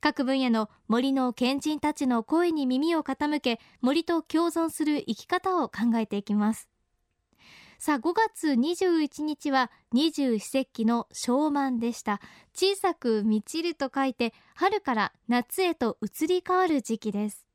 各分野の森の賢人たちの声に耳を傾け森と共存する生き方を考えていきます。さあ5月21日は二十四節気の小満でした。小さく満ちると書いて春から夏へと移り変わる時期です。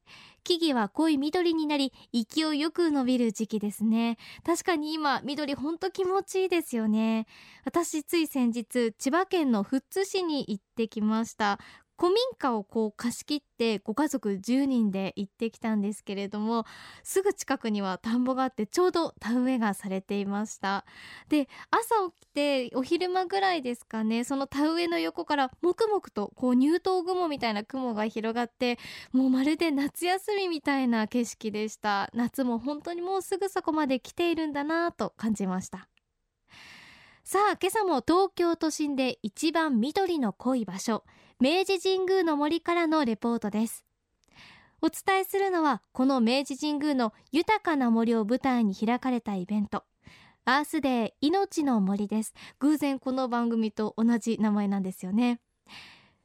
木々は濃い緑になり勢いよく伸びる時期ですね。確かに今緑ほんと気持ちいいですよね。私つい先日千葉県の富津市に行ってきました。古民家をこう貸し切ってご家族10人で行ってきたんですけれどもすぐ近くには田んぼがあってちょうど田植えがされていました。で朝起きてお昼間ぐらいですかねその田植えの横からもくもくとこう入湯雲みたいな雲が広がってもうまるで夏休みみたいな景色でした。夏も本当にもうすぐそこまで来ているんだなと感じました。さあ今朝も東京都心で一番緑の濃い場所。明治神宮の森からのレポートです。お伝えするのはこの明治神宮の豊かな森を舞台に開かれたイベント。アースデー命の森です。偶然この番組と同じ名前なんですよね。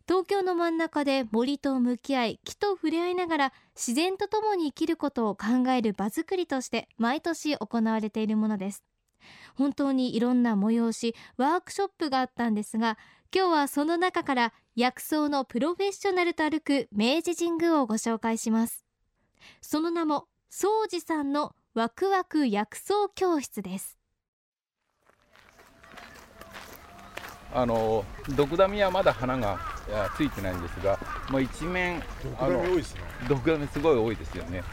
東京の真ん中で森と向き合い木と触れ合いながら自然と共に生きることを考える場作りとして毎年行われているものです。本当にいろんな催しワークショップがあったんですが今日はその中から薬草のプロフェッショナルと歩く明治神宮をご紹介します。その名も宗司さんのワクワク薬草教室です。あの毒ダミはまだ花がついてないんですが、まあ、一面毒ダミ多いですね。毒ダミすごい多いですよね。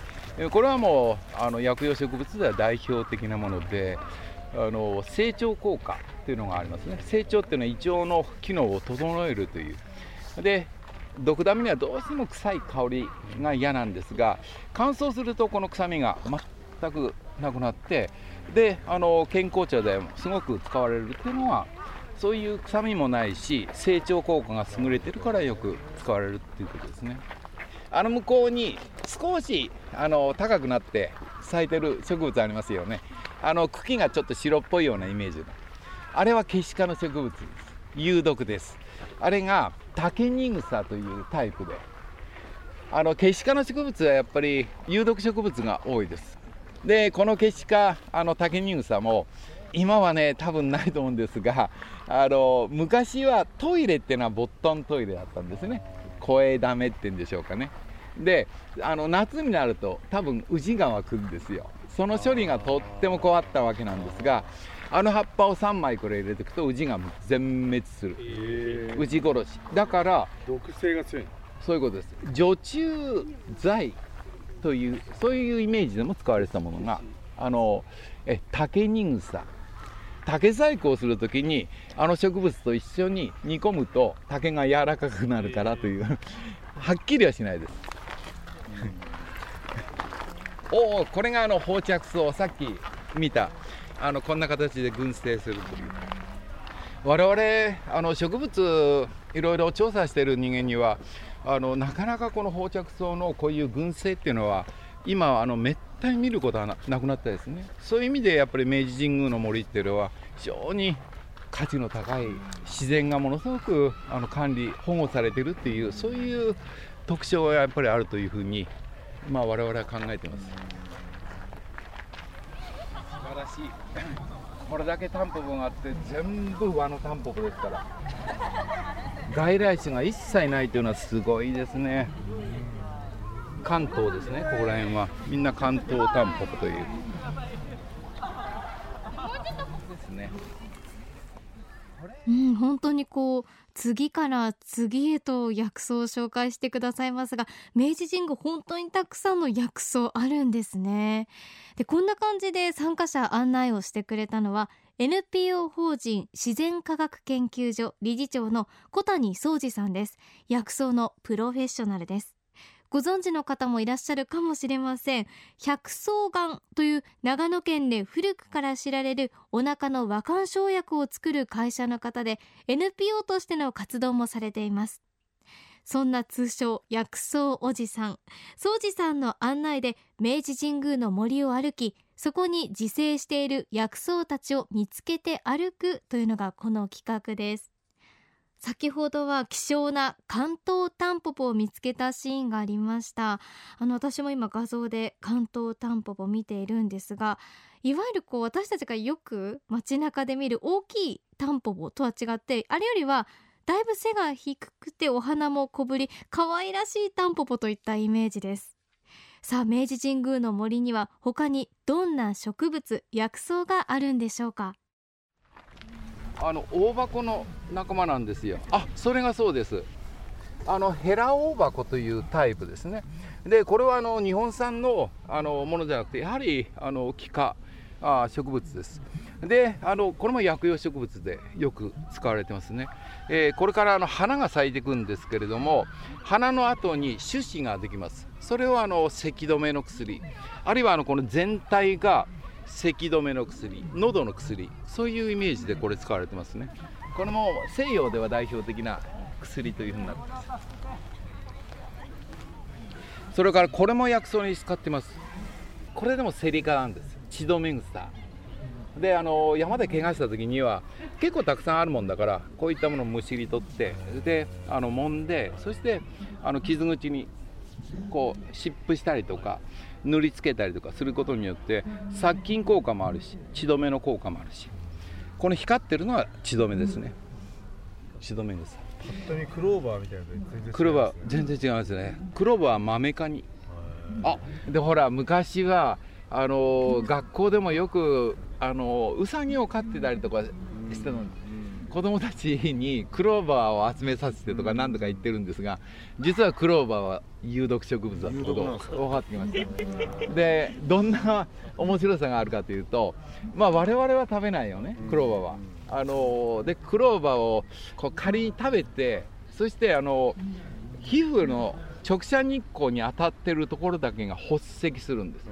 これはもうあの薬用植物では代表的なものであの成長効果っていうのがありますね。成長っていうのは胃腸の機能を整えるという。で毒ダミにはどうしても臭い香りが嫌なんですが乾燥するとこの臭みが全くなくなってであの健康茶でもすごく使われるっていうのはそういう臭みもないし成長効果が優れてるからよく使われるっていうことですね。あの向こうに少しあの高くなって咲いてる植物ありますよね。あの茎がちょっと白っぽいようなイメージの。あれはケシ科の植物です。有毒です。あれがタケニグサというタイプで。あのケシ科の植物はやっぱり有毒植物が多いです。でこのケシ科あのタケニグサも今はね多分ないと思うんですがあの昔はトイレっていうのはボットントイレだったんですね。声ダメって言うんでしょうかね。であの夏になると多分宇治川来るんですよ。その処理がとっても困ったわけなんですがあの葉っぱを3枚これ入れておくとウジが全滅する、え。ー、ウジ殺し。だから毒性が強いそういうことです。除虫剤というそういうイメージでも使われてたものがあのえ竹に草竹細工をするときにあの植物と一緒に煮込むと竹が柔らかくなるからという。はっきりはしないですおおこれがあの放着草さっき見た。あのこんな形で群生するという。我々あの植物いろいろ調査している人間にはあのなかなかこの放着草のこういう群生っていうのは今あのめったに見ることはなくなったですね。そういう意味でやっぱり明治神宮の森っていうのは非常に価値の高い自然がものすごくあの管理保護されてるっていうそういう特徴がやっぱりあるというふうにまあ我々は考えてます。素晴らしい。これだけタンポポがあって全部和のタンポポですから。外来種が一切ないというのはすごいですね。関東ですねここら辺は。みんな関東タンポポというですねうん本当にこう次から次へと薬草を紹介してくださいますが明治神宮本当にたくさんの薬草あるんですね。でこんな感じで参加者案内をしてくれたのは NPO 法人自然科学研究所理事長の小谷宗司さんです。薬草のプロフェッショナルです。ご存知の方もいらっしゃるかもしれません。百草丸という長野県で古くから知られるお腹の和漢生薬を作る会社の方で NPO としての活動もされています。そんな通称薬草おじさん。宗司さんの案内で明治神宮の森を歩きそこに自生している薬草たちを見つけて歩くというのがこの企画です。先ほどは希少な関東タンポポを見つけたシーンがありました。あの私も今画像で関東タンポポを見ているんですがいわゆるこう私たちがよく街中で見る大きいタンポポとは違ってあれよりはだいぶ背が低くてお花も小ぶり可愛らしいタンポポといったイメージです。さあ明治神宮の森には他にどんな植物薬草があるんでしょうか？あの大箱の仲間なんですよ。あそれがそうです。あのヘラオオバコというタイプですね。でこれはあの日本産のあのものじゃなくてやはりあの気化あ植物です。であのこれも薬用植物でよく使われてますね、えー、これからあの花が咲いていくんですけれども花の後に種子ができます。それをあの咳止めの薬あるいはあのこの全体が咳止めの薬喉の薬そういうイメージでこれ使われてますね。これも西洋では代表的な薬というふうになってます。それからこれも薬草に使ってます。これでもセリ科なんです。血止め草であの山で怪我した時には結構たくさんあるもんだからこういったものをむしり取ってであの揉んでそしてあの傷口にこう湿布したりとか塗りつけたりとかすることによって殺菌効果もあるし血止めの効果もあるし。この光ってるのは血止めですね。血止めです。本当にクローバーみたいな全然クローバー全然違いますね。クローバーはマメ科に。あでほら昔はあの学校でもよくあのウサギを飼ってたりとかしての子供たちにクローバーを集めさせてとか何度か言ってるんですが実はクローバーは有毒植物だってことが分かってきましたでどんな面白さがあるかというとまあ我々は食べないよねクローバーは。あのでクローバーをこう仮に食べてそしてあの皮膚の直射日光に当たってるところだけが発赤するんです。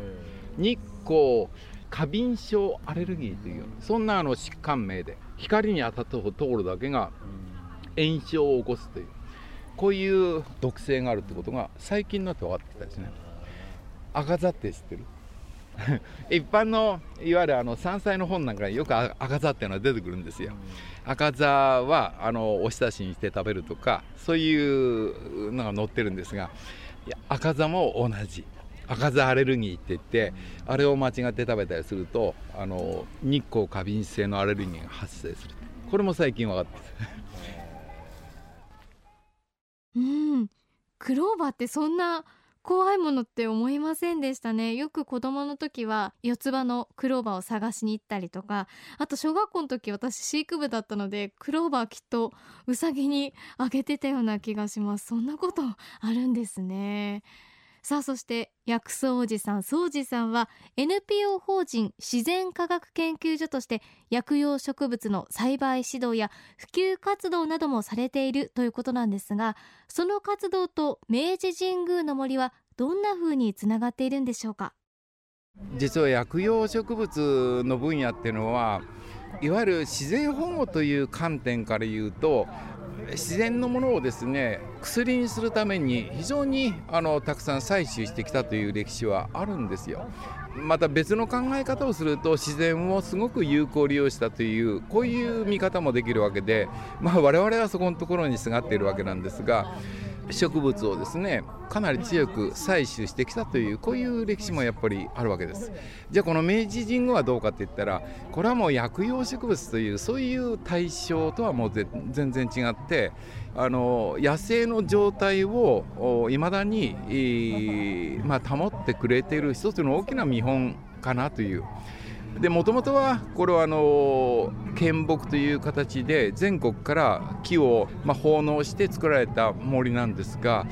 日光過敏症アレルギーというそんなあの疾患名で光に当たったところだけが炎症を起こすというこういう毒性があるってことが最近になって分かってきたですね。赤座って知ってる？一般のいわゆるあの山菜の本なんかによく赤座っていうのは出てくるんですよ。赤座はあのおひたしにして食べるとかそういうのが載ってるんですがいや赤座も同じ赤座アレルギーって言ってあれを間違って食べたりするとあの日光過敏性のアレルギーが発生する。これも最近分かって うん。クローバーってそんな怖いものって思いませんでしたね。よく子供の時は四つ葉のクローバーを探しに行ったりとかあと小学校の時私飼育部だったのでクローバーきっとうさぎにあげてたような気がします。そんなことあるんですね。さあそして薬草おじさん宗司さんは NPO 法人自然科学研究所として薬用植物の栽培指導や普及活動などもされているということなんですがその活動と明治神宮の森はどんな風につながっているんでしょうか？実は薬用植物の分野っていうのはいわゆる自然保護という観点から言うと自然のものをですね薬にするために非常にあのたくさん採取してきたという歴史はあるんですよ。また別の考え方をすると自然をすごく有効利用したというこういう見方もできるわけで、まあ、我々はそこのところにすがっているわけなんですが植物をですねかなり強く採取してきたというこういう歴史もやっぱりあるわけです。じゃあこの明治神宮はどうかって言ったらこれはもう薬用植物というそういう対象とはもう全然違ってあの野生の状態をいまだに、まあ、保ってくれている一つの大きな見本かなという。でもともとはこれはあの建木という形で全国から木をま奉納して作られた森なんですが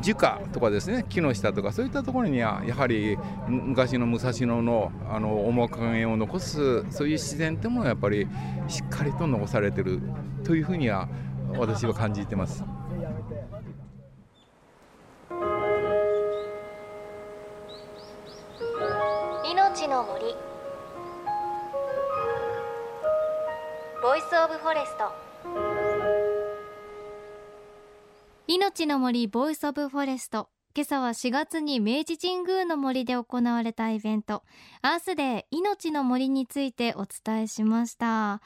樹下とかですね木の下とかそういったところにはやはり昔の武蔵野のあの面影を残すそういう自然ってものがやっぱりしっかりと残されてるというふうには私は感じてます。命の森 Voice of Forest。命の森 Voice of Forest。今朝は4月に明治神宮の森で行われたイベント。アースデー命の森についてお伝えしました。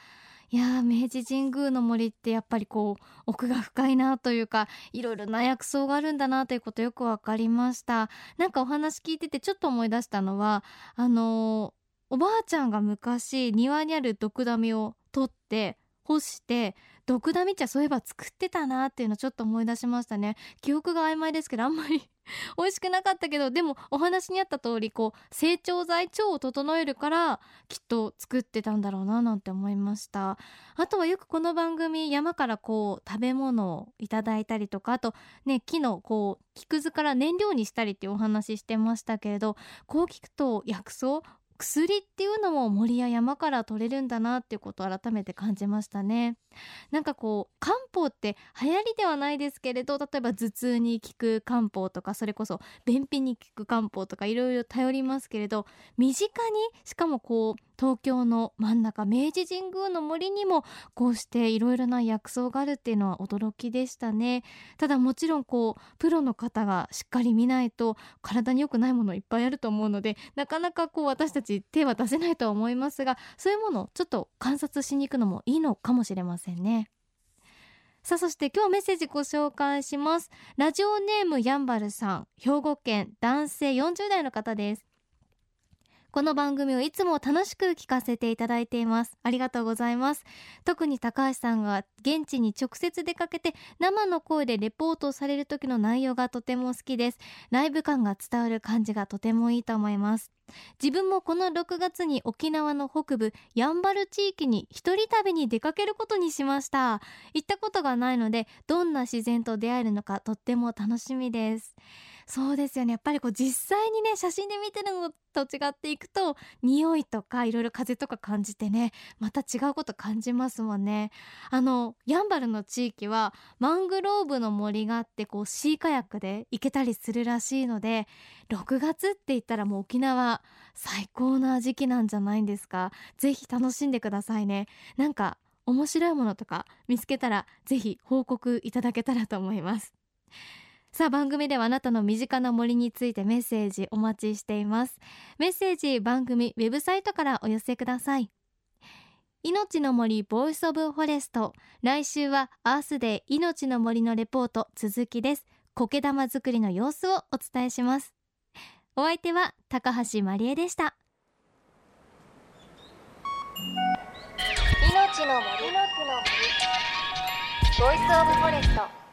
いや明治神宮の森ってやっぱりこう奥が深いなというかいろいろな薬草があるんだなということよくわかりました。なんかお話聞いててちょっと思い出したのはあのおばあちゃんが昔庭にあるドクダミを取って干してドクダミ茶そういえば作ってたなっていうのちょっと思い出しましたね。記憶が曖昧ですけどあんまり 美味しくなかったけどでもお話にあった通りこう成長剤腸を整えるからきっと作ってたんだろうななんて思いました。あとはよくこの番組山からこう食べ物をいただいたりとかあとね木のこう木くずから燃料にしたりっていうお話してましたけれどこう聞くと薬草薬っていうのも森や山から取れるんだなっていうことを改めて感じましたね。なんかこう漢方って流行りではないですけれど例えば頭痛に効く漢方とかそれこそ便秘に効く漢方とかいろいろ頼りますけれど身近にしかもこう東京の真ん中明治神宮の森にもこうしていろいろな薬草があるっていうのは驚きでしたね。ただもちろんこうプロの方がしっかり見ないと体に良くないものいっぱいあると思うのでなかなかこう私たち手は出せないとは思いますがそういうものをちょっと観察しに行くのもいいのかもしれませんね。さあそして今日メッセージご紹介します。ラジオネームやんばるさん。兵庫県男性40代の方です。この番組をいつも楽しく聞かせていただいています。ありがとうございます。特に高橋さんが現地に直接出かけて生の声でレポートされる時の内容がとても好きです。ライブ感が伝わる感じがとてもいいと思います。自分もこの6月に沖縄の北部やんばる地域に一人旅に出かけることにしました。行ったことがないのでどんな自然と出会えるのかとっても楽しみです。そうですよね。やっぱりこう実際にね写真で見てるのと違っていくと匂いとかいろいろ風とか感じてねまた違うこと感じますもんね。あのやんばるの地域はマングローブの森があってこうシーカヤックで行けたりするらしいので6月って言ったらもう沖縄最高な時期なんじゃないんですか？ぜひ楽しんでくださいね。なんか面白いものとか見つけたらぜひ報告いただけたらと思います。さあ番組ではあなたの身近な森についてメッセージお待ちしています。メッセージ番組ウェブサイトからお寄せください。命の森ボイスオブフォレスト。来週はアースデー命の森のレポート続きです。苔玉作りの様子をお伝えします。お相手は高橋真理恵でした。命の森。の森。ボイスオブフォレスト。